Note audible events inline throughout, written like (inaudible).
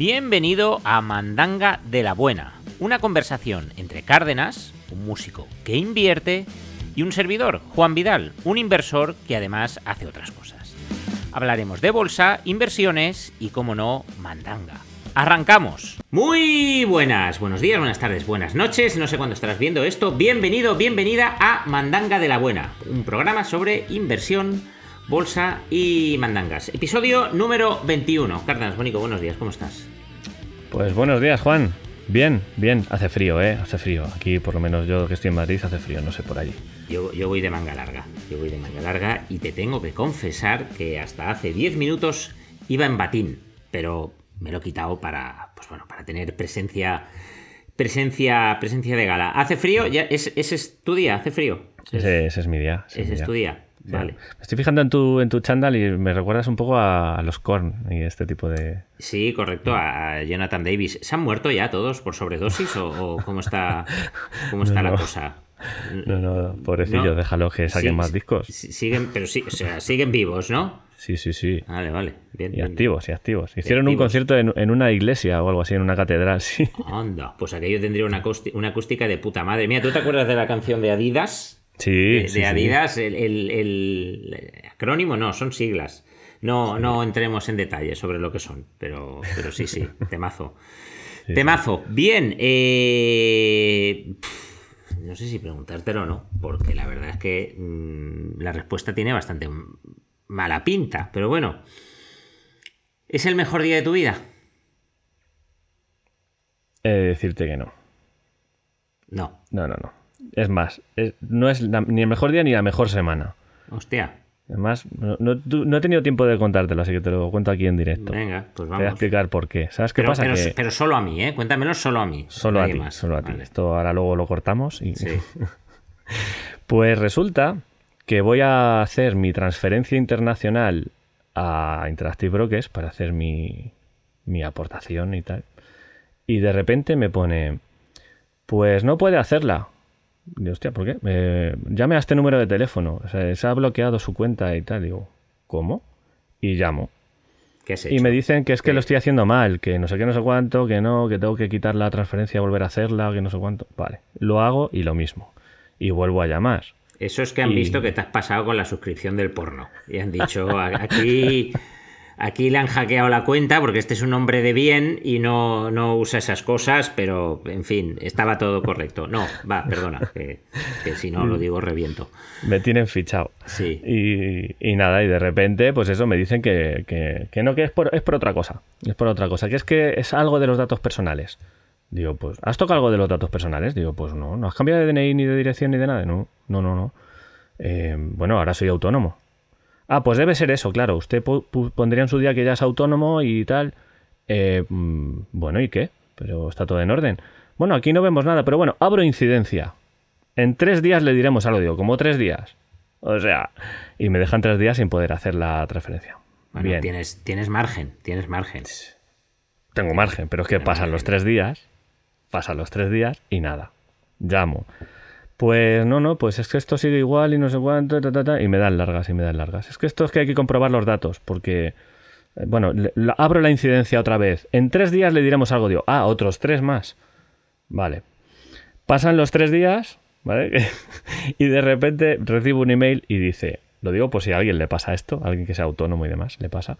Bienvenido a Mandanga de la Buena, una conversación entre Cárdenas, un músico que invierte, y un servidor, Juan Vidal, un inversor que además hace otras cosas. Hablaremos de bolsa, inversiones y, como no, mandanga. ¡Arrancamos! Muy buenas, buenos días, buenas tardes, buenas noches, no sé cuándo estarás viendo esto. Bienvenido, bienvenida a Mandanga de la Buena, un programa sobre inversión, bolsa y mandangas. Episodio número 21. Cárdenas, Bonico, buenos días, ¿cómo estás? Pues buenos días, Juan. Bien, bien. Hace frío, ¿eh? Hace frío. Aquí, por lo menos yo que estoy en Madrid, hace frío, no sé por allí. Yo, yo voy de manga larga, yo voy de manga larga y te tengo que confesar que hasta hace 10 minutos iba en batín, pero me lo he quitado para, pues bueno, para tener presencia, presencia, presencia de gala. ¿Hace frío? Ya, ¿Ese es tu día? ¿Hace frío? Ese, ese es mi día. ese Ese es mi tu día. Vale. Me estoy fijando en tu, en tu chándal y me recuerdas un poco a, a los Korn y este tipo de... Sí, correcto, a Jonathan Davis. ¿Se han muerto ya todos por sobredosis o, o cómo está, cómo está (laughs) No, la cosa? No, no, pobrecillos, No. déjalo que saquen Sí, más discos. Siguen, pero sí, o sea, siguen vivos, ¿no? Sí, sí, sí. Vale, vale. Bien, Y bien. activos, y activos. Hicieron un concierto en, en una iglesia o algo así, en una catedral, sí. Anda, pues aquello tendría una, una acústica de puta madre. Mira, ¿tú te acuerdas de la canción de Adidas? Sí, de, sí, de sí. Adidas, el, el- el acrónimo no, son siglas. No, no entremos en detalles sobre lo que son, pero, pero sí, sí, (laughs) temazo. Temazo. Bien, eh, no sé si preguntártelo o no, porque la verdad es que mm, la respuesta tiene bastante mala pinta, pero bueno. ¿Es el mejor día de tu vida? He de decirte que no. No. No, no, no. Es más, es- no es la- ni el mejor día ni la mejor semana. Hostia. Además, no, no- he tenido tiempo de contártelo, así que te lo cuento aquí en directo. Venga, pues Te voy a vamos. explicar por qué. ¿Sabes qué Pero, pasa? pero- que pero solo a mí, ¿eh? Cuéntamelo solo a mí. solo a ti, más. solo a ti. Esto ahora luego lo cortamos y... Sí. (laughs) Pues resulta que voy a hacer mi transferencia internacional a Interactive Brokers para hacer mi, mi aportación y tal. Y de repente me pone, pues no puede hacerla. Digo, hostia, ¿por qué? Eh, llame a este número de teléfono. O sea, se ha bloqueado su cuenta y tal. Digo, ¿cómo? Y llamo. ¿Qué has Y hecho? me dicen que es que ¿Qué? lo estoy haciendo mal, que no sé qué, no sé cuánto, que no, que tengo que quitar la transferencia, volver a hacerla, que no sé cuánto. Vale, lo hago y lo mismo. Y vuelvo a llamar. Eso es que han Y- visto que te has pasado con la suscripción del porno. Y han dicho, "A- aquí, aquí le han hackeado la cuenta porque este es un hombre de bien y no, no usa esas cosas, pero en fin, estaba todo correcto. No, va, perdona, que, que si no lo digo reviento. Me tienen fichado. Sí. Y, y nada, y de repente, pues eso, me dicen que, que- que no, que es por, es por otra cosa. Es por otra cosa, que es que es algo de los datos personales. Digo, pues, ¿has tocado algo de los datos personales? Digo, pues no, no has cambiado de DNI ni de dirección ni de nada. No, no, no, no. Eh, bueno, ahora soy autónomo. Ah, pues debe ser eso, claro. Usted pondría en su día que ya es autónomo y tal. Eh, mm, bueno, ¿y qué? Pero está todo en orden. Bueno, aquí no vemos nada, pero bueno, abro incidencia. En tres días le diremos algo, digo, como tres días. O sea, y me dejan tres días sin poder hacer la transferencia. Bueno, Bien, tienes, tienes margen, tienes margen. tengo margen, pero es que pasan los tres días, pasan los tres días y nada. Llamo. Pues no, no, pues es que esto sigue igual y no sé cuánto, ta, ta, ta, y me dan largas y me dan largas. Es que esto es que hay que comprobar los datos, porque, eh, bueno, abro la incidencia otra vez. En tres días le diremos algo, digo, ah, otros tres más. Vale. Pasan los tres días, ¿vale? (laughs) y de repente recibo un email y dice, lo digo por si a alguien le pasa esto, alguien que sea autónomo y demás, le pasa.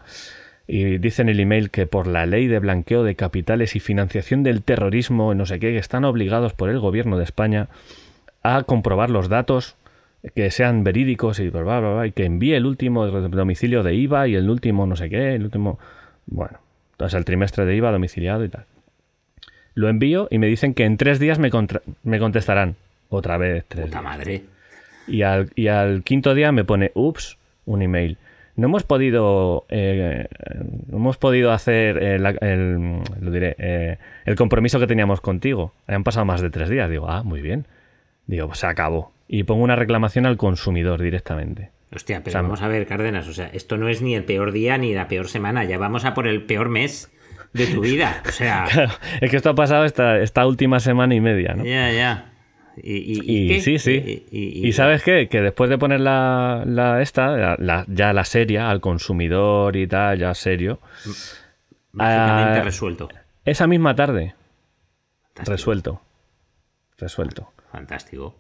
Y dice en el email que por la ley de blanqueo de capitales y financiación del terrorismo, no sé qué, que están obligados por el gobierno de España a comprobar los datos que sean verídicos y, bla, bla, bla, y que envíe el último domicilio de IVA y el último no sé qué, el último, bueno, entonces el trimestre de IVA domiciliado y tal. Lo envío y me dicen que en tres días me, contra- me contestarán. Otra vez, tres Puta días. madre. Y al, y al quinto día me pone, ups, un email. No hemos podido, eh, no hemos podido hacer el, el- lo diré, eh, el compromiso que teníamos contigo. Han pasado más de tres días. Digo, ah, muy bien. Digo, pues se acabó. Y pongo una reclamación al consumidor directamente. Hostia, pero O sea, vamos a ver, Cárdenas, o sea, esto no es ni el peor día ni la peor semana, ya vamos a por el peor mes de tu vida. O sea, (laughs) es que esto ha pasado esta, esta última semana y media, ¿no? ya, ya. ¿Y, y, y Y qué? sí, sí. Y, sabes qué? Que después de poner la, la esta, la- la- ya la seria al consumidor y tal, ya serio, Mágicamente Ah, resuelto. Esa misma tarde, Fantástico. resuelto. Resuelto. Fantástico.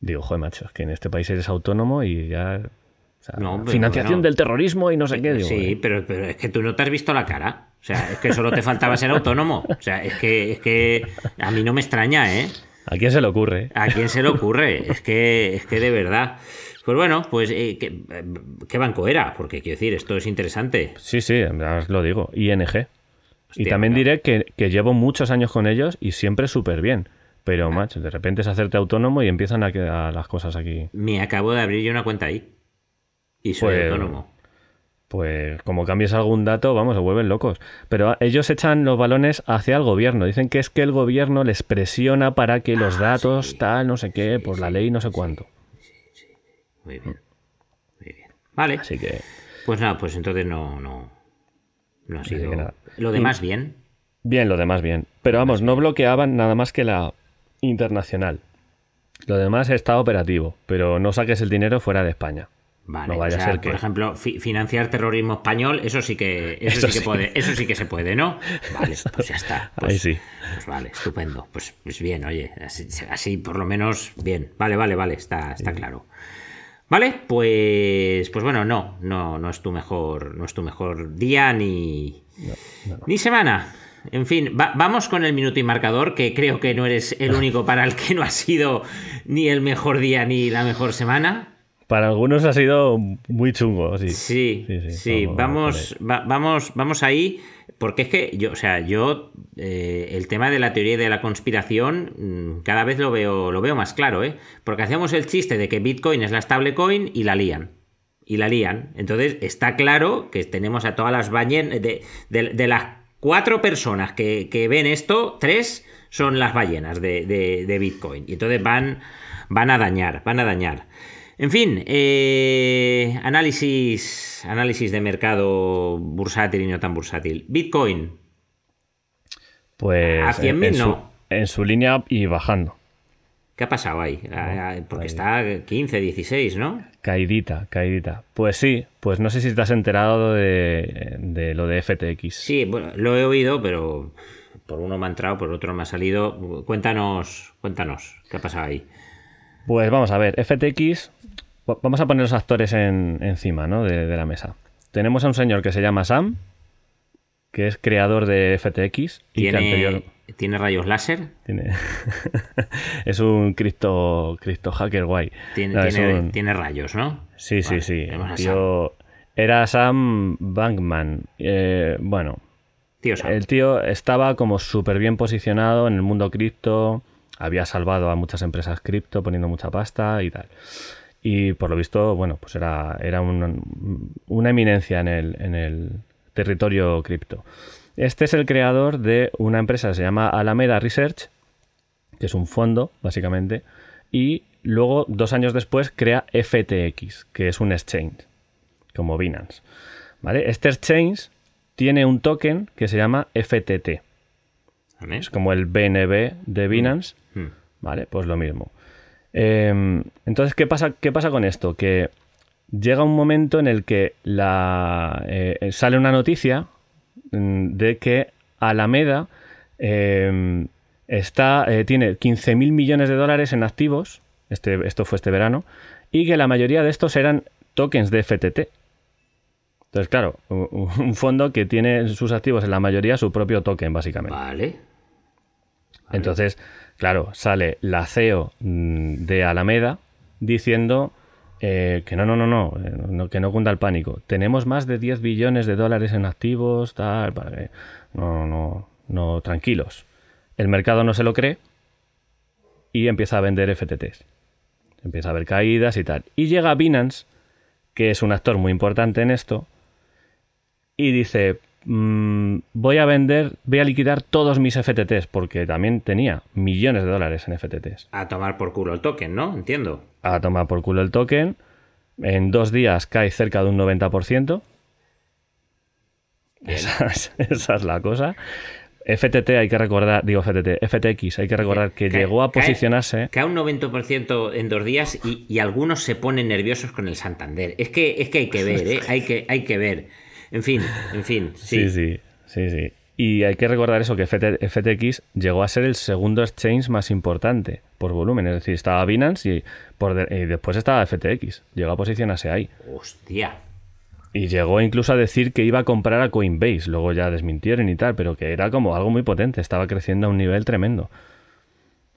Digo, joder, macho, es que en este país eres autónomo y ya. o sea, No, pero financiación del terrorismo y no sé qué. Digo, sí, eh, pero, pero es que tú no te has visto la cara. O sea, es que solo te faltaba ser autónomo. O sea, es que, es que a mí no me extraña, ¿eh? ¿A quién se le ocurre? ¿A quién se le ocurre? Es que, es que de verdad. Pues bueno, pues eh, ¿qué, ¿qué banco era? Porque quiero decir, esto es interesante. Sí, sí, os lo digo. ING. y también diré que, que llevo muchos años con ellos y siempre súper bien. Pero, macho, de repente es hacerte autónomo y empiezan a quedar las cosas aquí. Me acabo de abrir yo una cuenta ahí. Y soy Pues- autónomo. Pues como cambies algún dato, vamos, se vuelven locos. Pero a- ellos echan los balones hacia el gobierno. Dicen que es que el gobierno les presiona para que los datos, tal, no sé qué, por la ley, no sé cuánto. Muy bien. Muy bien. Vale. Así que, Pues nada, pues entonces no, no, no ha sido. nada. Lo demás bien. bien, lo demás bien. Pero vamos, no bloqueaban nada más que la internacional. Lo demás está operativo, pero no saques el dinero fuera de España. Vale, No vaya o sea, a ser que- por ejemplo, fi- financiar terrorismo español, eso sí que, eso, Eso sí que sí. puede, eso sí que se puede, ¿no? Vale, pues ya está. Pues, Ahí sí. Pues vale, estupendo. Pues, pues bien, oye, así, así por lo menos bien. Vale, vale, vale, está, está claro. Vale, pues, pues bueno, no, no, no es tu mejor, no es tu mejor día ni, ni semana. En fin, va- vamos con el minuto y marcador, que creo que no eres el único para el que no ha sido ni el mejor día ni la mejor semana. Para algunos ha sido muy chungo, sí. Sí, sí, Sí, sí, vamos, vamos va- vamos, vamos ahí, porque es que yo, o sea, yo eh, el tema de la teoría de la conspiración mm, cada vez lo veo, lo veo más claro, ¿eh? Porque hacemos el chiste de que Bitcoin es la stablecoin y la lían. Y la lían. Entonces está claro que tenemos a todas las ballenas, de, de- de las cuatro personas que, que ven esto, tres son las ballenas de, de- de Bitcoin. Y entonces van, van a dañar, van a dañar. En fin, eh, análisis, análisis de mercado bursátil y no tan bursátil. Bitcoin, Pues A 100.000 en, su, no. en su línea y bajando. ¿Qué ha pasado ahí? Ah, ah, Porque está 15, 16, ¿no? Caidita, caidita. Pues sí, pues no sé si te has enterado de, de lo de FTX. Sí, bueno, lo he oído, pero por uno me ha entrado, por otro me ha salido. Cuéntanos, cuéntanos, ¿qué ha pasado ahí? Pues vamos a ver, FTX, va- vamos a poner los actores en- encima ¿no? de, de la mesa. Tenemos a un señor que se llama Sam, que es creador de FTX y que anterior ¿Tiene, ¿Tiene rayos láser? tiene (laughs) es un cripto, cripto hacker guay. Tiene, No, es tiene, un- tiene rayos, ¿no? Sí, sí, Vale, sí. Era Sam Bankman. Eh, bueno, Tío Sam. El tío estaba como súper bien posicionado en el mundo cripto, había salvado a muchas empresas cripto poniendo mucha pasta y tal. Y por lo visto, bueno, pues era, era un- una eminencia en el, en el territorio cripto. Este es el creador de una empresa que se llama Alameda Research, que es un fondo, básicamente, y luego, dos años después, crea FTX, que es un exchange, como Binance. ¿Vale? Este exchange tiene un token que se llama FTT. Es como el BNB de Binance. Hmm. Vale, pues lo mismo. Eh, entonces, ¿qué pasa, ¿qué pasa con esto? Que llega un momento en el que la, eh, sale una noticia mm, de que Alameda eh, está, eh, tiene 15.000 millones de dólares en activos, este, esto fue este verano, y que la mayoría de estos eran tokens de FTT. Entonces, claro, un fondo que tiene en sus activos en la mayoría su propio token, básicamente. Vale. Entonces, claro, sale la CEO mm, de Alameda diciendo eh, que no, no, no, no, eh, no, que no cunda el pánico. Tenemos más de 10 billones de dólares en activos, tal, para que- no, no, no, tranquilos. El mercado no se lo cree y empieza a vender FTTs. Empieza a haber caídas y tal. Y llega Binance, que es un actor muy importante en esto, y dice, "Mm, voy a vender, voy a liquidar todos mis FTTs, porque también tenía millones de dólares en FTTs. A tomar por culo el token, ¿no? Entiendo. A tomar por culo el token. En dos días cae cerca de un 90%. Esa (laughs) es, esa es la cosa. FTT hay que recordar, digo FTT, FTX hay que recordar que Cae- llegó a cae- posicionarse. Cae un 90% en dos días y, y algunos se ponen nerviosos con el Santander. Es que, es que hay que (laughs) ver, ¿eh? Hay que, hay que ver. En fin, en fin. (laughs) Sí. Sí, sí, sí, sí. Y hay que recordar eso, que FTX llegó a ser el segundo exchange más importante por volumen. Es decir, estaba Binance y, por y después estaba FTX. Llegó a posicionarse ahí. Hostia. Y llegó incluso a decir que iba a comprar a Coinbase. Luego ya desmintieron y tal, pero que era como algo muy potente. Estaba creciendo a un nivel tremendo.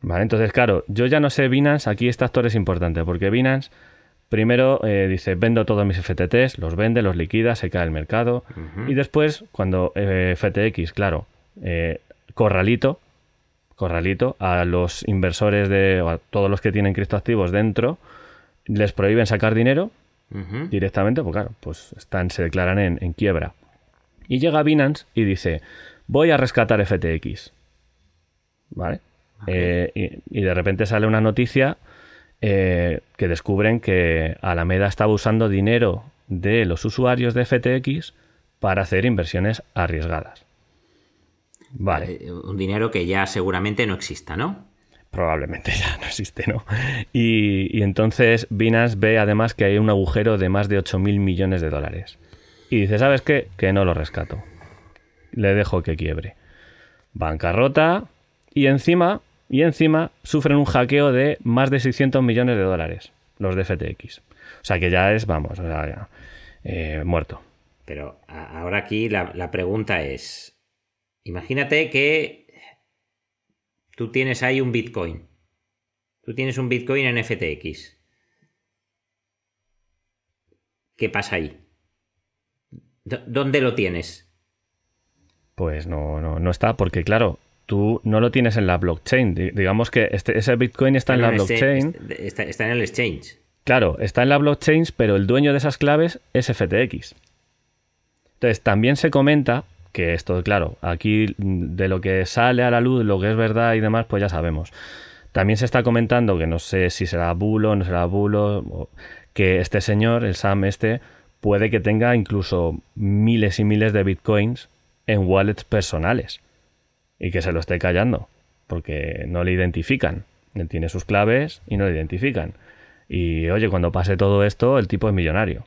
Vale, entonces, claro, yo ya no sé Binance. Aquí este actor es importante porque Binance Primero eh, dice, vendo todos mis FTTs, los vende, los liquida, se cae el mercado. Y después, cuando eh, FTX, claro, eh, corralito, corralito a los inversores de a todos los que tienen criptoactivos dentro, les prohíben sacar dinero directamente, pues claro, pues están, se declaran en, quiebra. Y llega Binance y dice, voy a rescatar FTX. ¿Vale? y, de repente sale una noticia eh, que descubren que Alameda estaba usando dinero de los usuarios de FTX para hacer inversiones arriesgadas. Vale. Eh, un dinero que ya seguramente no exista, ¿no? Probablemente (laughs) ya no existe, ¿no? Y, entonces Binance ve además que hay un agujero de más de 8 mil millones de dólares. Y dice, ¿sabes qué? Que no lo rescato. Le dejo que quiebre. Bancarrota. Y encima y encima sufren un hackeo de más de 600 millones de dólares, los de FTX. O sea que ya es, vamos, eh, muerto. Pero ahora aquí la, la pregunta es, imagínate que tú tienes ahí un Bitcoin. Tú tienes un Bitcoin en FTX. ¿Qué pasa ahí? ¿Dónde lo tienes? Pues no, no, no está, porque claro, tú no lo tienes en la blockchain. Digamos que este, ese Bitcoin está, en la blockchain. Está, en el exchange. Claro, está en la blockchain, pero el dueño de esas claves es FTX. Entonces, también se comenta que esto, claro, aquí de lo que sale a la luz, lo que es verdad y demás, pues ya sabemos. También se está comentando que no sé si será bulo, no será bulo, que este señor, el Sam este, puede que tenga incluso miles y miles de bitcoins en wallets personales y que se lo esté callando, porque no le identifican. Él tiene sus claves y no le identifican. Y oye, cuando pase todo esto, el tipo es millonario.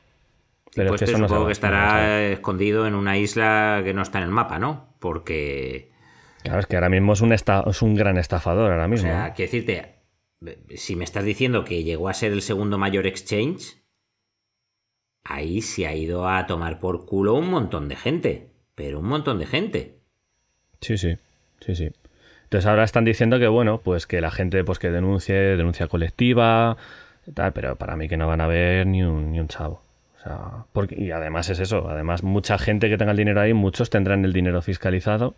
Pero pues es que eso supongo que estará escondido en una isla que no está en el mapa, ¿no? Porque. Claro, es que ahora mismo es un, es un gran estafador, ahora mismo. O sea, quiero decirte, si me estás diciendo que llegó a ser el segundo mayor exchange, ahí se ha ido a tomar por culo un montón de gente. Pero un montón de gente. Sí, sí. Sí, sí. Entonces ahora están diciendo que, bueno, pues que la gente pues que denuncie, denuncia colectiva, tal, pero para mí que no van a ver ni un, ni un chavo. O sea, porque, y además es eso, además mucha gente que tenga el dinero ahí, muchos tendrán el dinero fiscalizado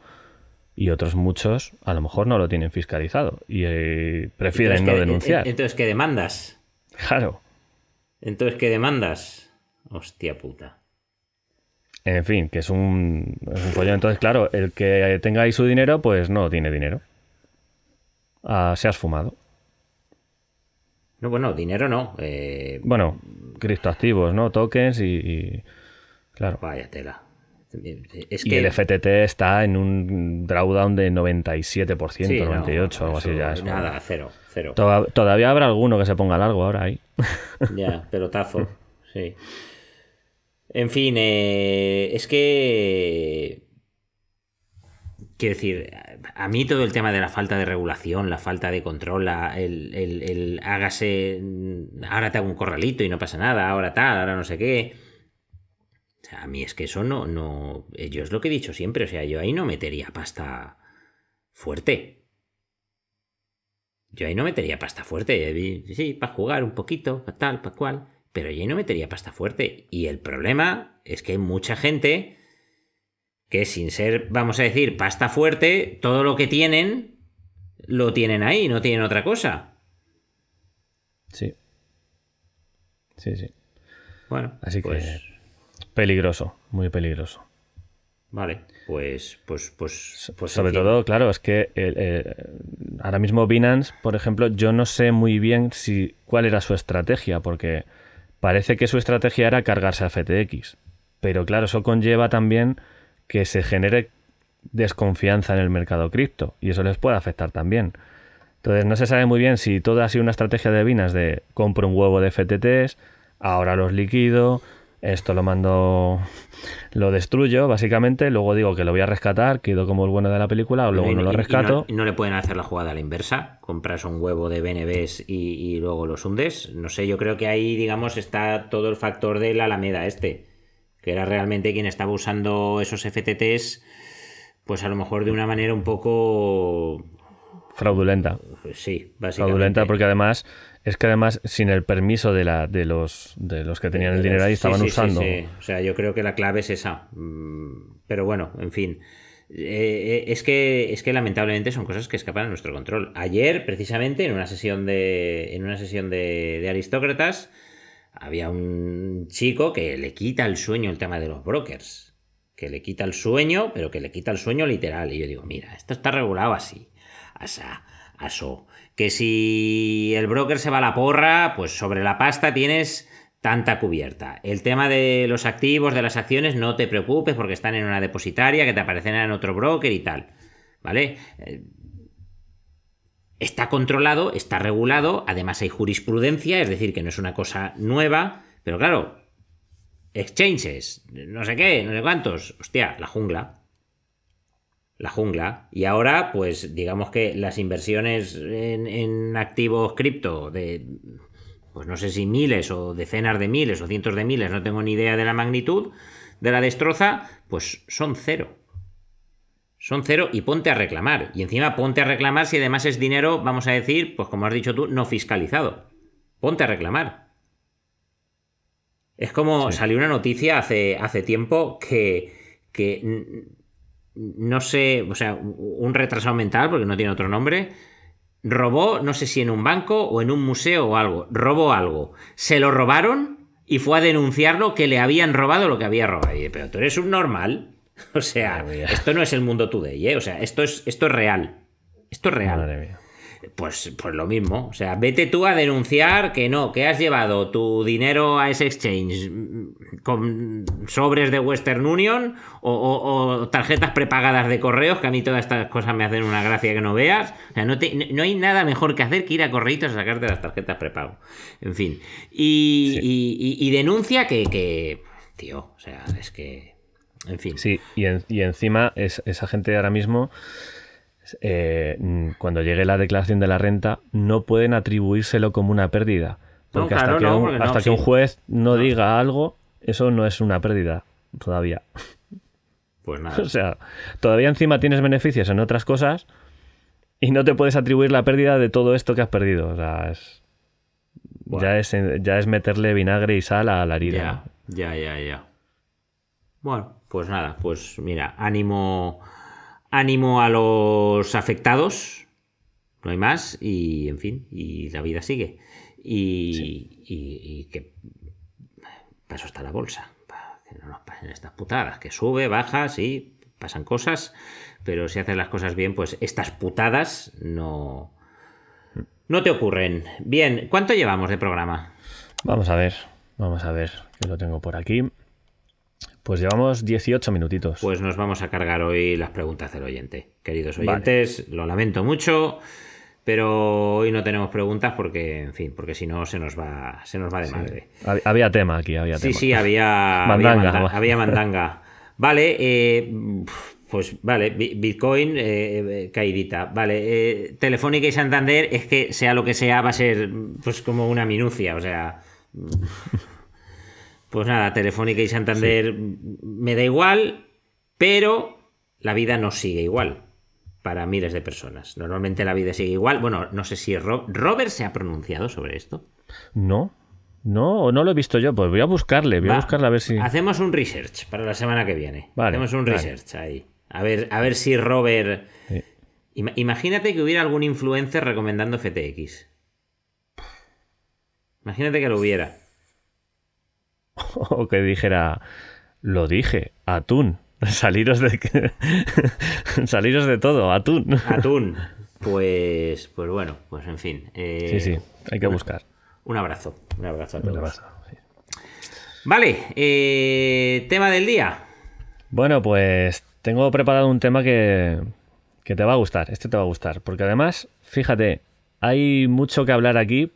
y otros muchos a lo mejor no lo tienen fiscalizado y eh, prefieren no denunciar. Entonces, ¿qué demandas? Claro. Entonces, ¿qué demandas? Hostia puta. En fin, que es un, es un Entonces, claro, el que tenga ahí su dinero, pues no tiene dinero. Ah, se has fumado. No, bueno, dinero no. Eh... Bueno, criptoactivos, ¿no? Tokens y, Claro. Vaya tela. Es y el FTT está en un drawdown de 97%, 98%, algo así ya. nada, cero, cero. todavía habrá alguno que se ponga largo ahora ahí. Ya, pelotazo, (laughs) sí. En fin, eh, es que... Quiero decir, a mí todo el tema de la falta de regulación, la falta de control, el, el, hágase, ahora te hago un corralito y no pasa nada, ahora tal, ahora no sé qué. O sea, a mí es que eso no, no, yo es lo que he dicho siempre, o sea, yo ahí no metería pasta fuerte. Yo ahí no metería pasta fuerte, sí, para jugar un poquito, para tal, para cual pero yo no metería pasta fuerte. Y el problema es que hay mucha gente que sin ser, vamos a decir, pasta fuerte, todo lo que tienen, lo tienen ahí, no tienen otra cosa. Sí. Sí, sí. Bueno, así que pues peligroso, muy peligroso. Vale, pues, pues, pues, pues sobre todo, claro, es que ahora mismo Binance, por ejemplo, yo no sé muy bien si cuál era su estrategia, porque Parece que su estrategia era cargarse a FTX, pero claro, eso conlleva también que se genere desconfianza en el mercado cripto y eso les puede afectar también. Entonces no se sabe muy bien si todo ha sido una estrategia de Binance de compro un huevo de FTTs, ahora los liquido, Esto lo mando, lo destruyo, básicamente. Luego digo que lo voy a rescatar, quedo como el bueno de la película, o luego no lo rescato. Y no, le pueden hacer la jugada a la inversa, compras un huevo de BNBs y, y, luego los hundes. No sé, yo creo que ahí, digamos, está todo el factor de la Alameda este, que era realmente quien estaba usando esos FTTs, pues a lo mejor de una manera un poco fraudulenta. Sí, básicamente. Fraudulenta porque además es que además sin el permiso de, la, de, los, de los que tenían el dinero ahí estaban usando. Sí, o sea, yo creo que la clave es esa. Mm, pero bueno, en fin. Eh, eh, es, que, es que lamentablemente son cosas que escapan a nuestro control. Ayer, precisamente, en una sesión de, en una sesión de, de aristócratas, había un chico que le quita el sueño el tema de los brokers. Que le quita el sueño, pero que le quita el sueño literal. Y yo digo, mira, esto está regulado así. Asa, aso que si el broker se va a la porra, pues sobre la pasta tienes tanta cubierta. El tema de los activos, de las acciones, no te preocupes porque están en una depositaria que te aparecerá en otro broker y tal. ¿Vale? Eh, está controlado, está regulado, además hay jurisprudencia, es decir, que no es una cosa nueva, pero claro, exchanges, no sé qué, no sé cuántos, hostia, la jungla la jungla. Y ahora, pues digamos que las inversiones en, activos cripto de, pues no sé si miles o decenas de miles o cientos de miles, no tengo ni idea de la magnitud de la destroza, pues son cero. Son cero y ponte a reclamar. Y encima ponte a reclamar si además es dinero, vamos a decir, pues como has dicho tú, no fiscalizado. Ponte a reclamar. Es como salió una noticia hace, hace tiempo que, que no sé, o sea, un retrasado mental, porque no tiene otro nombre, robó, no sé si en un banco o en un museo o algo, robó algo. Se lo robaron y fue a denunciarlo que le habían robado lo que había robado. Y, pero tú eres un normal. (laughs) O sea, esto no es el mundo today, ¿eh? O sea, esto es, esto es real. Esto es real. Pues, pues lo mismo. O sea, vete tú a denunciar que no, que has llevado tu dinero a ese exchange con sobres de Western Union o, tarjetas prepagadas de correos, que a mí todas estas cosas me hacen una gracia que no veas. O sea, no, no hay nada mejor que hacer que ir a correitos a sacarte las tarjetas prepago. En fin. Y, denuncia que, que, Tío, o sea, es que. En fin. Sí, y, y encima es, esa gente ahora mismo eh, cuando llegue la declaración de la renta, no pueden atribuírselo como una pérdida. Porque hasta, que, un, hasta que un juez no, diga algo, eso no es una pérdida todavía. Pues nada. (laughs) o sea, todavía encima tienes beneficios en otras cosas y no te puedes atribuir la pérdida de todo esto que has perdido. O sea, es, ya, es, ya es meterle vinagre y sal a la herida. Ya, ya, ya, ya. Bueno, pues nada, pues mira, ánimo ánimo a los afectados, no hay más, y en fin, y la vida sigue. Y, y, que para eso está la bolsa, para que no nos pasen estas putadas, que sube, baja, sí, pasan cosas, pero si haces las cosas bien, pues estas putadas no, no te ocurren. Bien, ¿cuánto llevamos de programa? Vamos a ver, vamos a ver, que lo tengo por aquí. Pues llevamos 18 minutitos. Pues nos vamos a cargar hoy las preguntas del oyente. Queridos oyentes, lo lamento mucho, pero hoy no tenemos preguntas porque, en fin, porque si no se nos va, se nos va de madre. Había tema aquí, había sí, tema. Sí, había (laughs) mandanga. Había, mandanga. Vale, eh, pues vale, Bitcoin, eh, caidita. Vale, eh, Telefónica y Santander es que sea lo que sea, va a ser pues como una minucia, o sea... Pues nada, Telefónica y Santander me da igual, pero la vida no sigue igual para miles de personas. Normalmente la vida sigue igual. Bueno, no sé si Robert se ha pronunciado sobre esto. No, no, no lo he visto yo. Pues voy a buscarle, voy a buscarle a ver si. Hacemos un research para la semana que viene. Hacemos un research ahí. A ver, a ver si Robert. Imagínate que hubiera algún influencer recomendando FTX. Imagínate que lo hubiera. (laughs) o que dijera, lo dije, atún. (laughs) Saliros de (laughs) saliros de todo, atún. Atún. Pues, pues bueno, pues en fin. Eh, sí, sí, hay que buscar. Un abrazo, un abrazo a todos. Vale, eh, tema del día. Bueno, pues tengo preparado un tema que, que te va a gustar. Este te va a gustar, porque además, fíjate, hay mucho que hablar aquí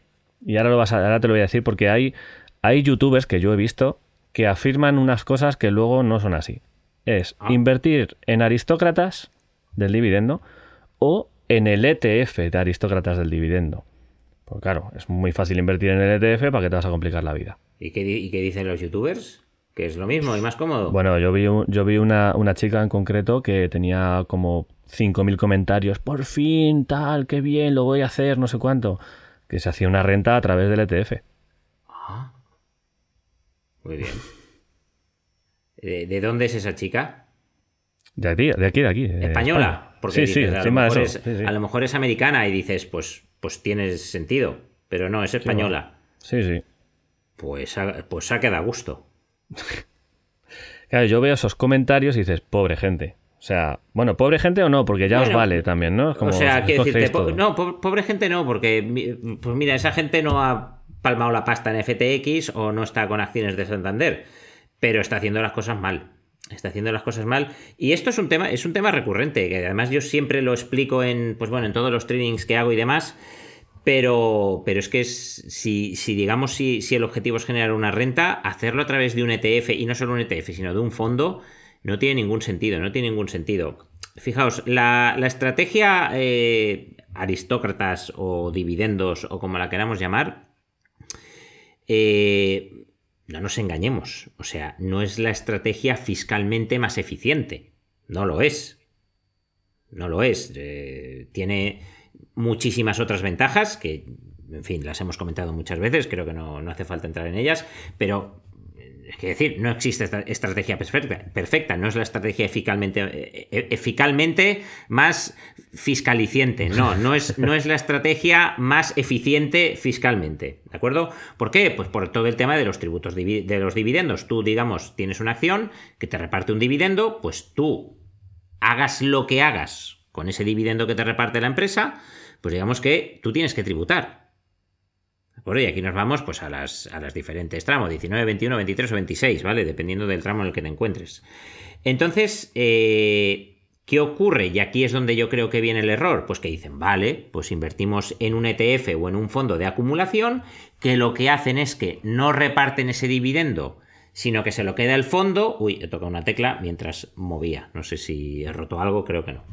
y ahora, lo vas a, ahora te lo voy a decir porque hay hay youtubers que yo he visto que afirman unas cosas que luego no son así. Es Ah. invertir en aristócratas del dividendo o en el ETF de aristócratas del dividendo. Pues claro, es muy fácil invertir en el ETF para que te vas a complicar la vida. ¿Y qué, di- y qué dicen los youtubers? Que es lo mismo y más cómodo. Bueno, yo vi, un- yo vi una, una chica en concreto que tenía como 5.000 comentarios. Por fin, tal, qué bien, lo voy a hacer, no sé cuánto. Que se hacía una renta a través del ETF. Muy bien. ¿De, de dónde es esa chica? De aquí, de aquí, de aquí. de Española. España. Porque sí, sí, a, lo encima de mejor eso. es, sí, a lo mejor es americana y dices, pues, pues tiene sentido. Pero no, es española. Sí, sí. Pues, ha- pues ha quedado a gusto. (laughs) Claro, yo veo esos comentarios y dices, pobre gente. O sea, bueno, pobre gente o no, porque ya os vale también, ¿no? Como o sea, quiero decirte, po- no, po- pobre gente no, porque pues mira, esa gente no ha palmado la pasta en FTX o no está con acciones de Santander, pero está haciendo las cosas mal. Está haciendo las cosas mal. Y esto es un tema, es un tema recurrente, que además yo siempre lo explico en, pues bueno, en todos los trainings que hago y demás. Pero, pero es que si, si digamos si, si el objetivo es generar una renta, hacerlo a través de un ETF, y no solo un ETF, sino de un fondo, no tiene ningún sentido, no tiene ningún sentido. Fijaos, la, la estrategia eh, aristócratas o dividendos o como la queramos llamar, eh, no nos engañemos, o sea, no es la estrategia fiscalmente más eficiente, no lo es, no lo es, eh, tiene muchísimas otras ventajas que, en fin, las hemos comentado muchas veces, creo que no, no hace falta entrar en ellas, pero es que decir, no existe esta estrategia perfecta, perfecta, no es la estrategia eficazmente, eh, eficazmente más fiscaliciente, no, no es, no es la estrategia más eficiente fiscalmente, ¿de acuerdo? ¿Por qué? Pues por todo el tema de los tributos de los dividendos. Tú, digamos, tienes una acción que te reparte un dividendo, pues tú hagas lo que hagas con ese dividendo que te reparte la empresa, pues digamos que tú tienes que tributar. ¿De acuerdo? Y aquí nos vamos pues, a, las, a las diferentes tramos, 19, 21, 23 o 26, ¿vale? Dependiendo del tramo en el que te encuentres. Entonces, eh, ¿qué ocurre? Y aquí es donde yo creo que viene el error. Pues que dicen, vale, pues invertimos en un ETF o en un fondo de acumulación, que lo que hacen es que no reparten ese dividendo, sino que se lo queda el fondo. Uy, he tocado una tecla mientras movía. No sé si he roto algo, creo que no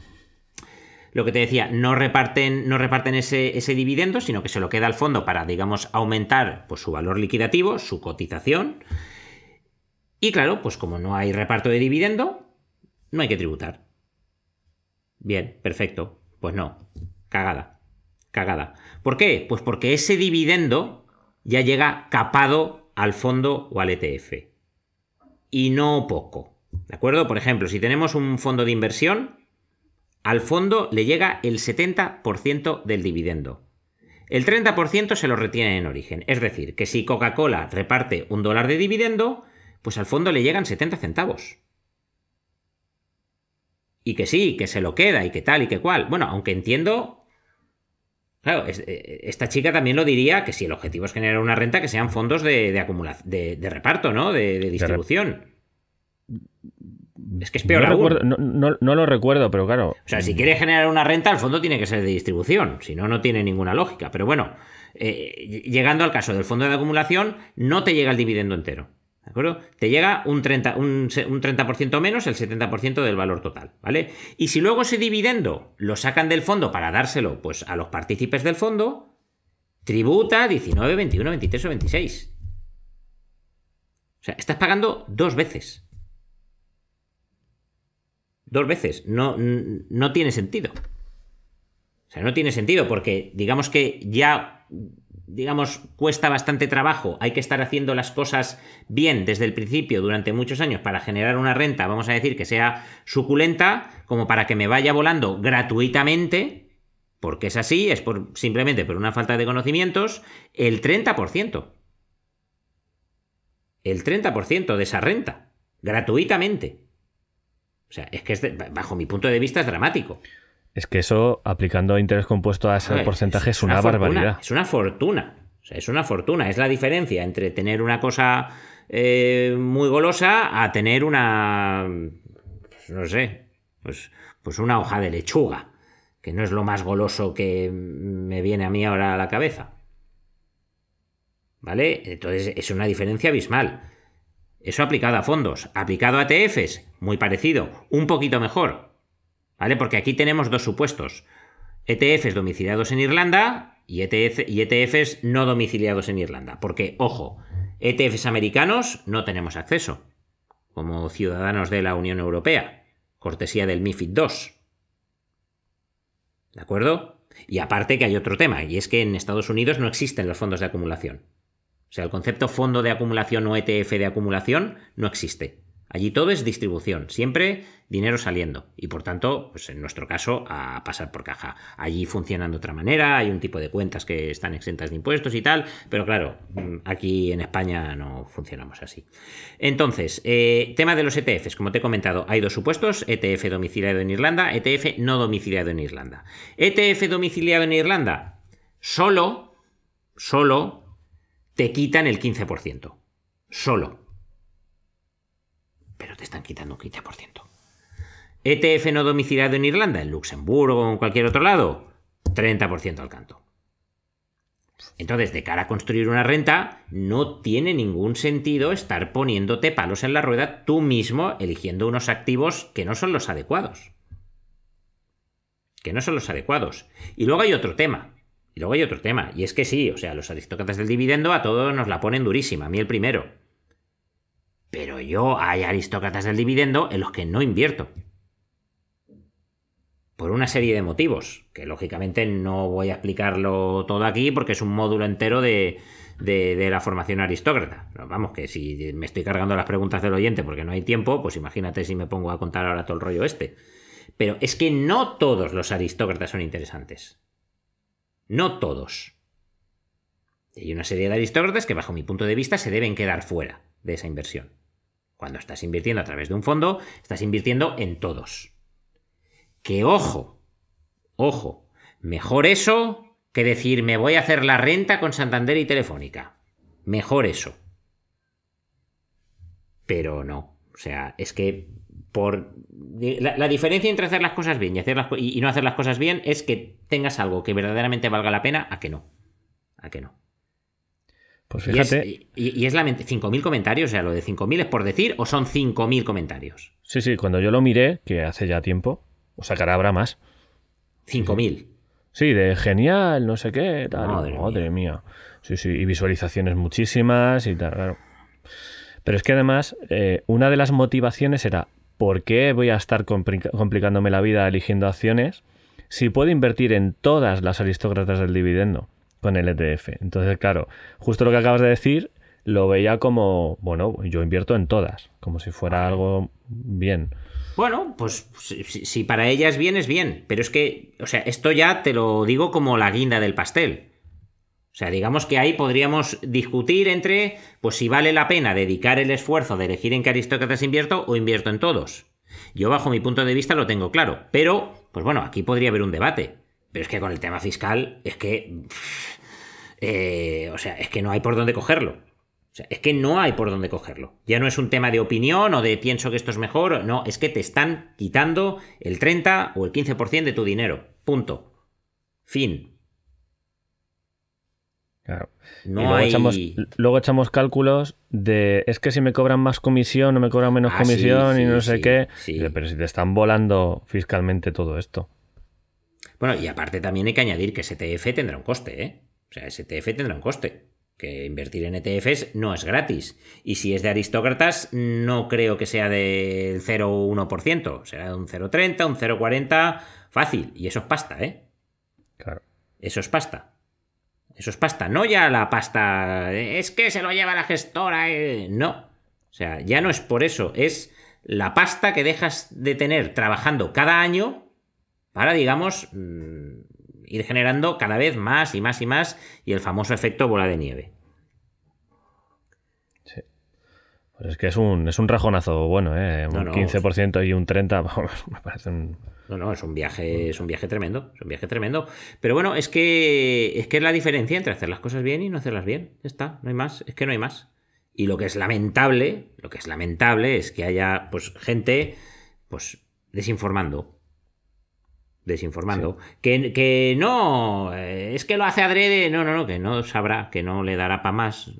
lo que te decía, no reparten, no reparten ese, dividendo, sino que se lo queda al fondo para, digamos, aumentar pues, su valor liquidativo, su cotización. Y claro, pues como no hay reparto de dividendo, no hay que tributar. Bien, perfecto. Pues no, cagada, cagada. ¿Por qué? Pues porque ese dividendo ya llega capado al fondo o al ETF. Y no poco. ¿De acuerdo? Por ejemplo, si tenemos un fondo de inversión, al fondo le llega el 70% del dividendo. El 30% se lo retiene en origen. Es decir, que si Coca-Cola reparte un dólar de dividendo, pues al fondo le llegan 70 centavos. Y que sí, que se lo queda y que tal y que cual. Bueno, aunque entiendo... Claro, esta chica también lo diría que si el objetivo es generar una renta, que sean fondos de, de acumulación, de, de, reparto, ¿no? De, de distribución. Es que es peor no, aún. recuerdo, no, no, no, lo recuerdo, pero claro. O sea, si quiere generar una renta, el fondo tiene que ser de distribución. Si no, no tiene ninguna lógica. Pero bueno, eh, llegando al caso del fondo de acumulación, no te llega el dividendo entero. ¿De acuerdo? Te llega un 30%, un, un 30 menos el 70% del valor total, ¿vale? Y si luego ese dividendo lo sacan del fondo para dárselo pues, a los partícipes del fondo, tributa 19, 21, 23 o 26. O sea, estás pagando dos veces. Dos veces. No, no tiene sentido. O sea, no tiene sentido porque digamos que ya digamos, cuesta bastante trabajo, hay que estar haciendo las cosas bien desde el principio durante muchos años para generar una renta, vamos a decir, que sea suculenta, como para que me vaya volando gratuitamente, porque es así, es por, simplemente por una falta de conocimientos, el 30%. El 30% de esa renta, gratuitamente. O sea, es que es de, bajo mi punto de vista es dramático. Es que eso, aplicando interés compuesto a ese ver, porcentaje, es, es una, una barbaridad. Es una fortuna. O sea, es una fortuna. Es la diferencia entre tener una cosa eh, muy golosa a tener una. Pues no sé. Pues, pues una hoja de lechuga. Que no es lo más goloso que me viene a mí ahora a la cabeza. ¿Vale? Entonces es una diferencia abismal. Eso aplicado a fondos. Aplicado a ETFs, muy parecido. Un poquito mejor. ¿Vale? Porque aquí tenemos dos supuestos. ETFs domiciliados en Irlanda y, ETF, y ETFs no domiciliados en Irlanda. Porque, ojo, ETFs americanos no tenemos acceso, como ciudadanos de la Unión Europea, cortesía del MIFID II. ¿De acuerdo? Y aparte que hay otro tema, y es que en Estados Unidos no existen los fondos de acumulación. O sea, el concepto fondo de acumulación o ETF de acumulación no existe. Allí todo es distribución, siempre dinero saliendo y por tanto, pues en nuestro caso, a pasar por caja. Allí funcionan de otra manera, hay un tipo de cuentas que están exentas de impuestos y tal, pero claro, mm, aquí en España no funcionamos así. Entonces, eh, tema de los ETFs, como te he comentado, hay dos supuestos, ETF domiciliado en Irlanda, ETF no domiciliado en Irlanda. ETF domiciliado en Irlanda, solo, solo te quitan el 15%. Solo pero te están quitando un 15%. ETF no domiciliado en Irlanda, en Luxemburgo o en cualquier otro lado, 30% al canto. Entonces, de cara a construir una renta, no tiene ningún sentido estar poniéndote palos en la rueda tú mismo eligiendo unos activos que no son los adecuados. Que no son los adecuados. Y luego hay otro tema. Y luego hay otro tema. Y es que sí, o sea, los aristócratas del dividendo a todos nos la ponen durísima. A mí el primero. Pero yo hay aristócratas del dividendo en los que no invierto. Por una serie de motivos, que lógicamente no voy a explicarlo todo aquí porque es un módulo entero de, la formación aristócrata. vamos, que si me estoy cargando las preguntas del oyente porque no hay tiempo, pues imagínate si me pongo a contar ahora todo el rollo este. Pero es que no todos los aristócratas son interesantes. No todos. Hay una serie de aristócratas que bajo mi punto de vista se deben quedar fuera de esa inversión. Cuando estás invirtiendo a través de un fondo, estás invirtiendo en todos. Que ojo, ojo, mejor eso que decir me voy a hacer la renta con Santander y Telefónica. Mejor eso. Pero no. O sea, es que por. La, diferencia entre hacer las cosas bien y, hacer y no hacer las cosas bien es que tengas algo que verdaderamente valga la pena a que no. A que no. Pues fíjate. Y es, la 5.000 comentarios, o sea, lo de 5.000 es por decir o son 5.000 comentarios. Sí, sí, cuando yo lo miré, que hace ya tiempo, o sea, que ahora habrá más. 5.000. Sí, de genial, no sé qué, tal. Madre, mía. Sí, sí, y visualizaciones muchísimas y tal, claro. Pero es que además, eh, una de las motivaciones era, ¿por qué voy a estar complicándome la vida eligiendo acciones si puedo invertir en todas las aristócratas del dividendo? Con el ETF. Entonces, claro, justo lo que acabas de decir lo veía como, bueno, yo invierto en todas, como si fuera algo bien. Bueno, pues si, para ella es bien, es bien. Pero es que, o sea, esto ya te lo digo como la guinda del pastel. O sea, digamos que ahí podríamos discutir entre, pues si vale la pena dedicar el esfuerzo de elegir en qué aristócratas invierto o invierto en todos. Yo bajo mi punto de vista lo tengo claro. Pero, pues bueno, aquí podría haber un debate. Pero es que con el tema fiscal es que... Eh, o sea, es que no hay por dónde cogerlo. O sea, es que no hay por dónde cogerlo. Ya no es un tema de opinión o de pienso que esto es mejor. No, es que te están quitando el 30 o el 15% de tu dinero. Punto. Fin. Claro. No luego, echamos, luego, echamos, cálculos de es que si me cobran más comisión o me cobran menos ah, comisión y no sé qué. Pero si te están volando fiscalmente todo esto. Bueno, y aparte también hay que añadir que ese TF tendrá un coste, ¿eh? O sea, ese ETF tendrá un coste. Que invertir en ETFs no es gratis. Y si es de aristócratas, no creo que sea del 0,1%. Será de un 0,30, un 0,40, fácil. Y eso es pasta, ¿eh? Claro. Eso es pasta. Eso es pasta. No ya la pasta. Es que se lo lleva la gestora. Eh. No. O sea, ya no es por eso. Es la pasta que dejas de tener trabajando cada año para, digamos, mm, ir generando cada vez más y más y más y el famoso efecto bola de nieve. Sí. Pues es que es un, es un rajonazo bueno, ¿eh? Un 15% y un 30%, (laughs) me parece un... No, no, es un viaje, es un viaje tremendo, es un viaje tremendo. Pero bueno, es que es que es la diferencia entre hacer las cosas bien y no hacerlas bien. Ya está, no hay más, es que no hay más. Y lo que es lamentable, lo que es lamentable es que haya pues gente pues desinformando, desinformando. Que, que, no, eh, es que lo hace adrede, no, no, no, que no sabrá, que no le dará para más.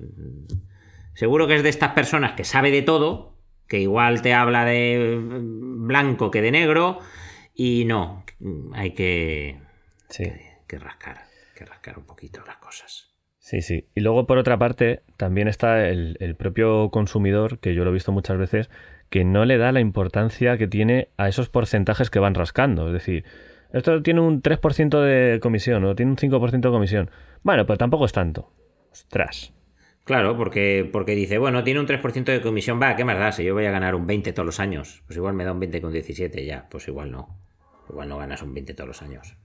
Seguro que es de estas personas que sabe de todo, que igual te habla de blanco que de negro, y no, hay que, Sí. que rascar, que rascar un poquito las cosas. Sí, sí. Y luego, por otra parte, también está el, el propio consumidor, que yo lo he visto muchas veces, que no le da la importancia que tiene a esos porcentajes que van rascando. Es decir, esto tiene un 3% de comisión o tiene un 5% de comisión. Bueno, pues tampoco es tanto. Ostras. Claro, porque, porque dice, bueno, tiene un 3% de comisión, va, ¿qué más da? Si yo voy a ganar un 20 todos los años, pues igual me da un 20 con 17 ya, pues igual no. Igual no ganas un 20 todos los años.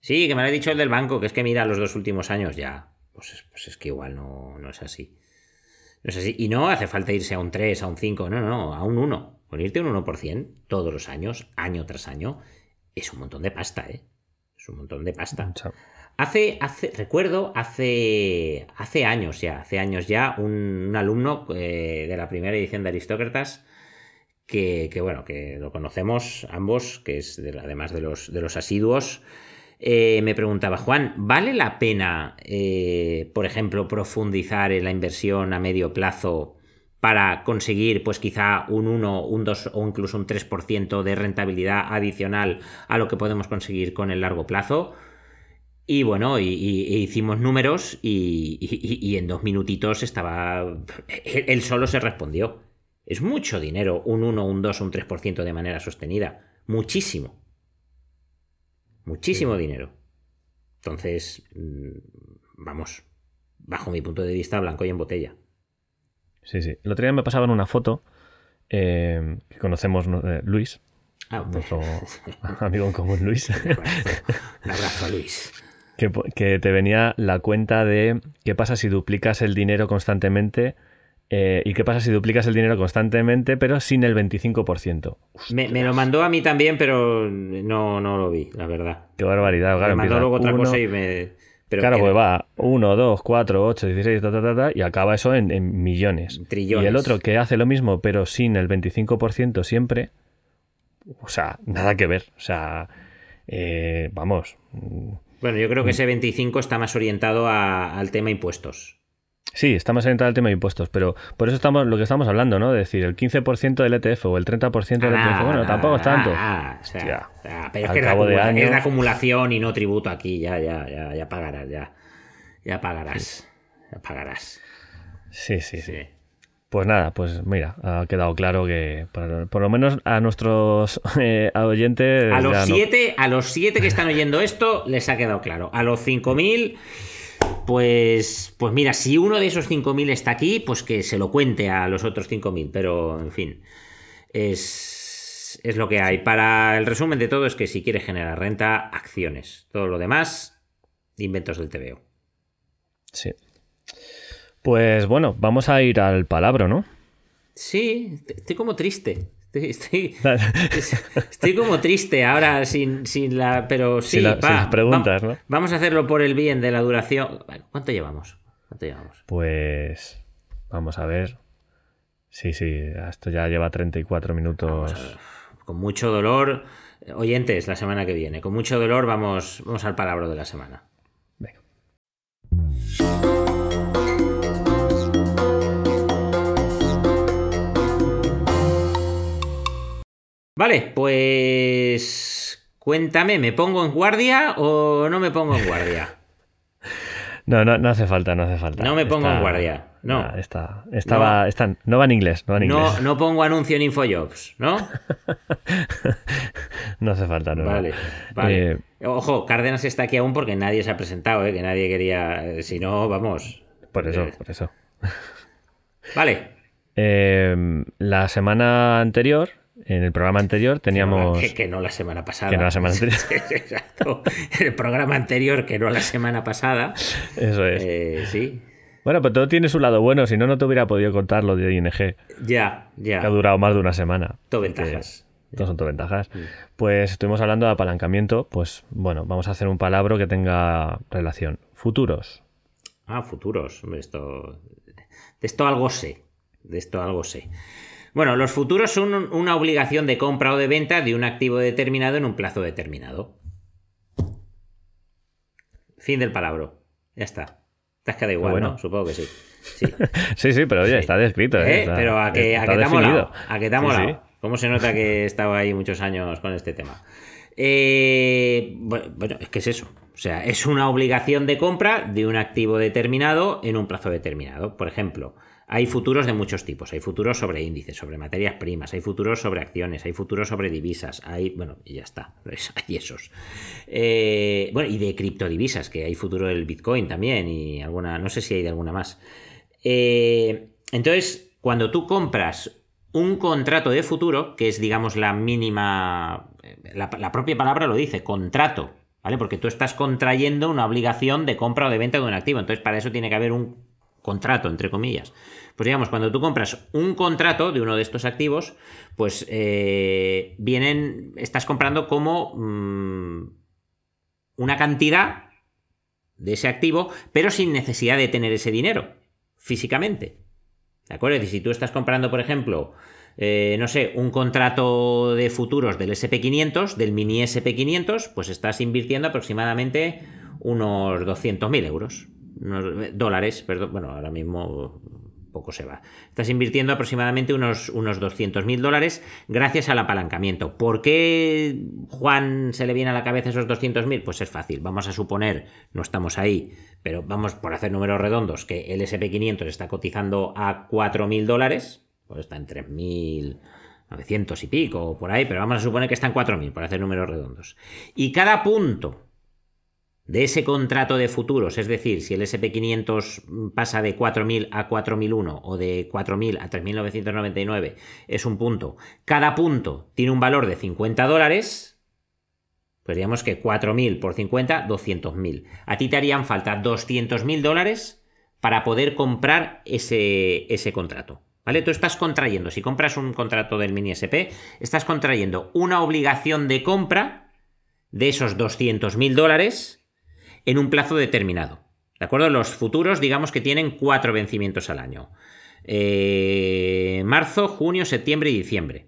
Sí, que me lo ha dicho el del banco, que es que mira los dos últimos años ya. Pues es, pues es que igual no, no es así. No es así. Y no hace falta irse a un 3, a un 5, no, no, a un 1. Con irte un 1% todos los años, año tras año, es un montón de pasta, ¿eh? Es un montón de pasta. Hace, hace, recuerdo, hace, hace años ya, hace años ya, un, un alumno eh, de la primera edición de Aristócratas, que, que, bueno, que lo conocemos ambos, que es de- además de los, de los asiduos, eh, me preguntaba, Juan, ¿vale la pena, eh, por ejemplo, profundizar en la inversión a medio plazo para conseguir, pues quizá un 1, un 2 o incluso un 3% de rentabilidad adicional a lo que podemos conseguir con el largo plazo? Y bueno, y, y- e hicimos números y, en dos minutitos estaba... Él él solo se respondió. Es mucho dinero, un 1, un 2, un 3% de manera sostenida. Muchísimo. Muchísimo dinero. Entonces, mm, vamos, bajo mi punto de vista, blanco y en botella. Sí, sí. El otro día me pasaban una foto eh, que conocemos ¿no? Eh, Luis, Ah, nuestro (laughs) amigo en común Luis, (laughs) un abrazo, un abrazo a Luis. que, te venía la cuenta de qué pasa si duplicas el dinero constantemente eh, y qué pasa si duplicas el dinero constantemente pero sin el 25%. Me, me lo mandó a mí también, pero no, no lo vi, la verdad. Qué barbaridad. Claro, me mandó luego otra uno- cosa y me... Pero claro, pues va 1, 2, 4, 8, 16, ta, ta, ta, ta, y acaba eso en, en millones. Trillones. Y el otro que hace lo mismo, pero sin el 25% siempre, o sea, nada que ver. O sea, eh, vamos. mm, Bueno, yo creo que ese 25 está más orientado a- al tema impuestos. Sí, está más orientado al tema de impuestos, pero por eso estamos lo que estamos hablando, ¿no? De decir, el 15% del ETF o el 30% del ETF, bueno, tampoco es tanto. Ah, o sea, Hostia. ah, pero es que es de, es de acumulación y no tributo aquí. Ya, ya, ya, ya pagarás, ya. Ya pagarás. Ya pagarás. Sí, sí, sí. Sí. Pues nada, pues mira, ha quedado claro que por, por lo menos a nuestros (laughs) eh, oyentes... A los no- siete, a los siete que están oyendo esto, les ha quedado claro. A los 5000, pues, pues mira, si uno de esos 5000 está aquí, pues que se lo cuente a los otros 5000. Pero, en fin, es, es lo que hay. Para el resumen de todo es que si quieres generar renta, acciones. Todo lo demás, inventos del TVO. Sí. Pues bueno, vamos a ir al palabro, ¿no? Sí, estoy como triste. Estoy, estoy, estoy como triste ahora sin, sin la. Pero sí, Sin la- sin va, las preguntas, va- ¿no? Vamos a hacerlo por el bien de la duración. Bueno, ¿Cuánto llevamos? ¿Cuánto llevamos? Pues vamos a ver. Sí, sí, esto ya lleva 34 minutos. Vamos con mucho dolor. Oyentes, la semana que viene. Con mucho dolor vamos, vamos al palabra de la semana. Venga. Vale, pues. Cuéntame, ¿me pongo en guardia o no me pongo en guardia? (laughs) No, no, no hace falta, no hace falta. No me pongo en guardia, no. Nah, está, estaba, está- no va en inglés, no va en No, inglés. no pongo anuncio en Infojobs, ¿no? (laughs) No hace falta, no. Vale, vale. Eh, Ojo, Cárdenas está aquí aún porque nadie se ha presentado, ¿eh? que nadie quería. eh, Si no, vamos. por eso, Eh, por eso. Vale. (laughs) Eh, la semana anterior, en el programa anterior, teníamos. Que, que no la semana pasada. Que no la semana (laughs) anterior. Exacto. El programa anterior, que no la semana pasada. Eso es. Eh, sí. Bueno, pero todo tiene su lado bueno, si no, no te hubiera podido contar lo de ING, que Ya, ya. ha durado más de una semana. Todo ventajas. Todos son todo ventajas. Pues estuvimos hablando de apalancamiento, pues bueno, vamos a hacer un palabra que tenga relación. Futuros. Ah, futuros. Esto. De esto algo sé. De esto algo sé. Bueno, los futuros son un- una obligación de compra o de venta de un activo determinado en un plazo determinado. Fin del palabra. Ya está. Te has quedado igual, bueno. ¿no? Supongo que sí. Sí, (laughs) sí, pero oye, está descrito. ¿eh? ¿Eh? Está- Pero a que, a que te ha molado. A que te ha molado. sí. ¿Cómo se nota que he estado ahí muchos años con este tema? Eh, bueno, es que es eso. O sea, es una obligación de compra de un activo determinado en un plazo determinado. Por ejemplo, hay futuros de muchos tipos. Hay futuros sobre índices, sobre materias primas, hay futuros sobre acciones, hay futuros sobre divisas, hay, bueno, y ya está, (laughs) hay esos. Eh, bueno, y de criptodivisas, que hay futuro del Bitcoin también, y alguna, no sé si hay de alguna más. Eh, entonces, cuando tú compras un contrato de futuro, que es, digamos, la mínima. La, la propia palabra lo dice, contrato, ¿vale? Porque tú estás contrayendo una obligación de compra o de venta de un activo. Entonces, para eso tiene que haber un contrato, entre comillas. Pues digamos, cuando tú compras un contrato de uno de estos activos, pues eh, vienen. Estás comprando como mm, una cantidad de ese activo, pero sin necesidad de tener ese dinero físicamente. ¿De acuerdo? Decir, si tú estás comprando, por ejemplo, eh, no sé, un contrato de futuros del SP500, del mini SP500, pues estás invirtiendo aproximadamente unos 200.000 euros. Eh, dólares, perdón, bueno, ahora mismo poco se va. Estás invirtiendo aproximadamente unos, unos 200.000 dólares gracias al apalancamiento. ¿Por qué Juan se le viene a la cabeza esos 200.000? Pues es fácil. Vamos a suponer, no estamos ahí, pero vamos por hacer números redondos, que el SP500 está cotizando a 4.000 dólares, pues está en 3.900 y pico por ahí, pero vamos a suponer que está en 4.000 por hacer números redondos. Y cada punto de ese contrato de futuros, es decir, si el SP500 pasa de 4.000 a 4.001 o de 4.000 a 3.999 es un punto, cada punto tiene un valor de 50 dólares, pues digamos que 4.000 por 50, 200.000. A ti te harían falta 200.000 dólares para poder comprar ese, ese contrato. ¿Vale? Tú estás contrayendo, si compras un contrato del mini SP, estás contrayendo una obligación de compra de esos 200.000 dólares en un plazo determinado. ¿De acuerdo? Los futuros, digamos que tienen cuatro vencimientos al año. Eh, marzo, junio, septiembre y diciembre.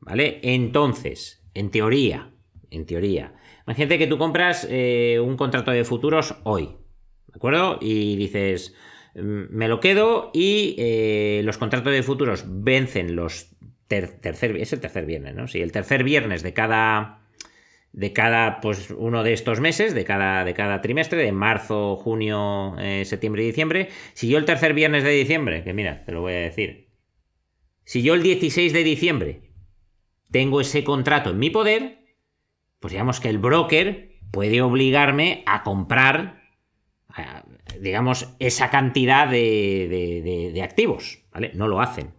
¿Vale? Entonces, en teoría, en teoría, imagínate que tú compras eh, un contrato de futuros hoy. ¿De acuerdo? Y dices, me lo quedo y eh, los contratos de futuros vencen los ter tercer, es el tercer viernes, ¿no? Sí, el tercer viernes de cada de cada pues uno de estos meses, de cada, de cada trimestre, de marzo, junio, eh, septiembre y diciembre. Si yo el tercer viernes de diciembre, que mira, te lo voy a decir. Si yo el 16 de diciembre tengo ese contrato en mi poder, pues digamos que el broker puede obligarme a comprar digamos, esa cantidad de, de, de, de, activos, ¿vale? No lo hacen.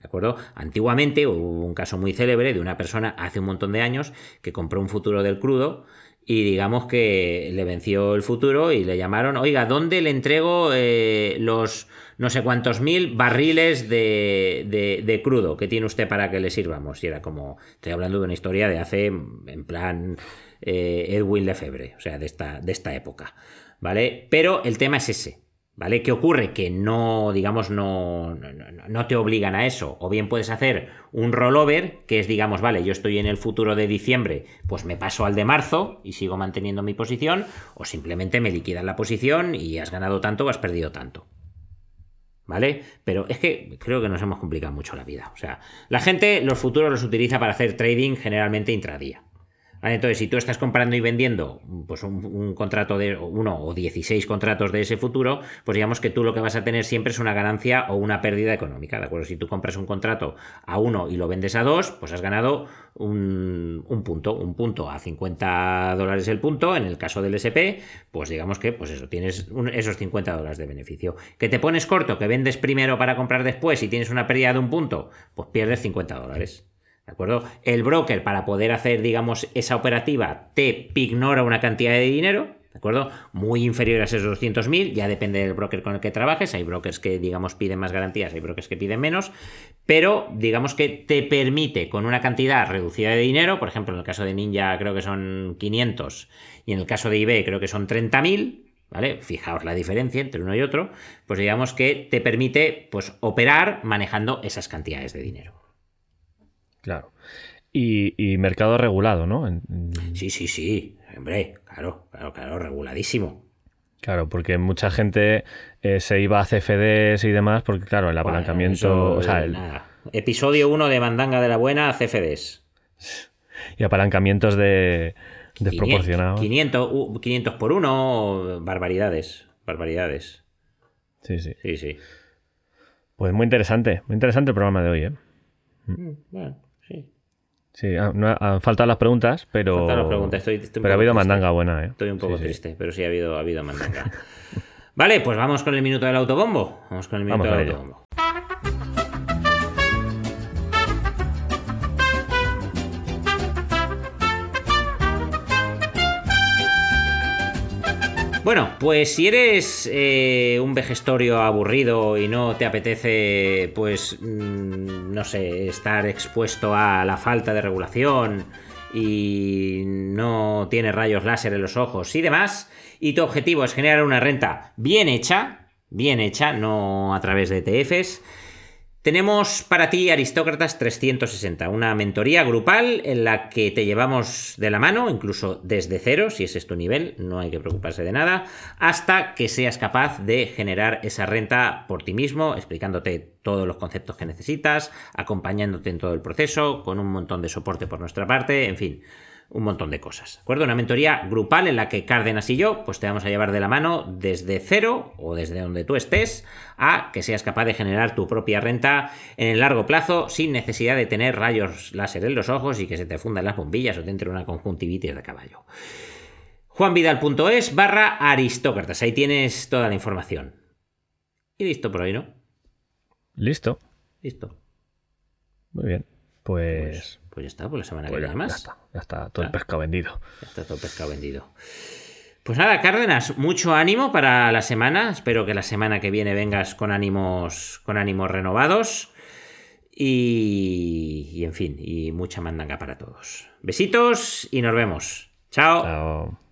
¿De acuerdo? Antiguamente hubo un caso muy célebre de una persona hace un montón de años que compró un futuro del crudo y digamos que le venció el futuro y le llamaron, oiga, ¿dónde le entrego eh, los no sé cuántos mil barriles de, de, crudo que tiene usted para que le sirvamos? Y era como, estoy hablando de una historia de hace, en plan, eh, Edwin Lefebvre, o sea, de esta, de esta época. ¿vale? Pero el tema es ese, ¿vale? ¿Qué ocurre? Que no, digamos, no, no, no, te obligan a eso. O bien puedes hacer un rollover, que es, digamos, vale, yo estoy en el futuro de diciembre, pues me paso al de marzo y sigo manteniendo mi posición, o simplemente me liquidan la posición y has ganado tanto o has perdido tanto. ¿Vale? Pero es que creo que nos hemos complicado mucho la vida. O sea, la gente los futuros los utiliza para hacer trading generalmente intradía. Entonces, si tú estás comprando y vendiendo pues un, contrato de uno o 16 contratos de ese futuro, pues digamos que tú lo que vas a tener siempre es una ganancia o una pérdida económica, ¿de acuerdo? Si tú compras un contrato a uno y lo vendes a dos, pues has ganado un, un punto, un punto a 50 dólares el punto, en el caso del SP, pues digamos que, pues eso, tienes esos 50 dólares de beneficio. Que te pones corto, que vendes primero para comprar después y tienes una pérdida de un punto, pues pierdes 50 dólares. ¿De acuerdo? El broker, para poder hacer, digamos, esa operativa, te ignora una cantidad de dinero, ¿de acuerdo? Muy inferior a esos 200.000, ya depende del broker con el que trabajes. Hay brokers que, digamos, piden más garantías, hay brokers que piden menos, pero digamos que te permite con una cantidad reducida de dinero, por ejemplo, en el caso de Ninja creo que son 500 y en el caso de eBay creo que son 30.000. ¿Vale? Fijaos la diferencia entre uno y otro, pues digamos que te permite pues, operar manejando esas cantidades de dinero. Claro. Y, y, mercado regulado, ¿no? Sí, sí, sí. Hombre, claro, claro, claro, reguladísimo. Claro, porque mucha gente eh, se iba a CFDs y demás, porque claro, el apalancamiento. o sea, el-. Episodio 1 de Mandanga de la Buena, CFDs. y apalancamientos de desproporcionados. 500, uh, 500 por 1, barbaridades. Barbaridades. Sí, sí. Sí, sí. Pues muy interesante, muy interesante el programa de hoy, ¿eh? Mm, Bueno, sí. Sí, ah, no, han faltado las preguntas, pero. Faltan las preguntas, estoy- estoy un pero ha habido triste. mandanga buena, ¿eh? Estoy un poco Sí, sí. triste, pero sí ha habido, ha habido mandanga. (laughs) vale, pues vamos con el minuto del autobombo. Vamos con el minuto Vamos del ello. Bueno, pues si eres eh, un vejestorio aburrido y no te apetece, pues, mm, no sé, estar expuesto a la falta de regulación y no tienes rayos láser en los ojos y demás, y tu objetivo es generar una renta bien hecha, bien hecha, no a través de ETFs, tenemos para ti Aristócratas 360, una mentoría grupal en la que te llevamos de la mano, incluso desde cero, si ese es tu nivel, no hay que preocuparse de nada, hasta que seas capaz de generar esa renta por ti mismo, explicándote todos los conceptos que necesitas, acompañándote en todo el proceso, con un montón de soporte por nuestra parte, en fin, un montón de cosas. ¿De acuerdo? Una mentoría grupal en la que Cárdenas y yo pues te vamos a llevar de la mano desde cero o desde donde tú estés a que seas capaz de generar tu propia renta en el largo plazo sin necesidad de tener rayos láser en los ojos y que se te fundan las bombillas o te entre una conjuntivitis de caballo. juanvidal.es barra aristócratas. Ahí tienes toda la información. Y listo por hoy, ¿no? Listo. Listo. Muy bien. Pues. Pues ya está, por la semana pues que ya, viene ya más. está. Ya está todo el pescado vendido. Ya está todo pescado vendido. Pues nada, Cárdenas, mucho ánimo para la semana. Espero que la semana que viene vengas con ánimos, con ánimos renovados. Y, y en fin, y mucha mandanga para todos. Besitos y nos vemos. Chao. Chao.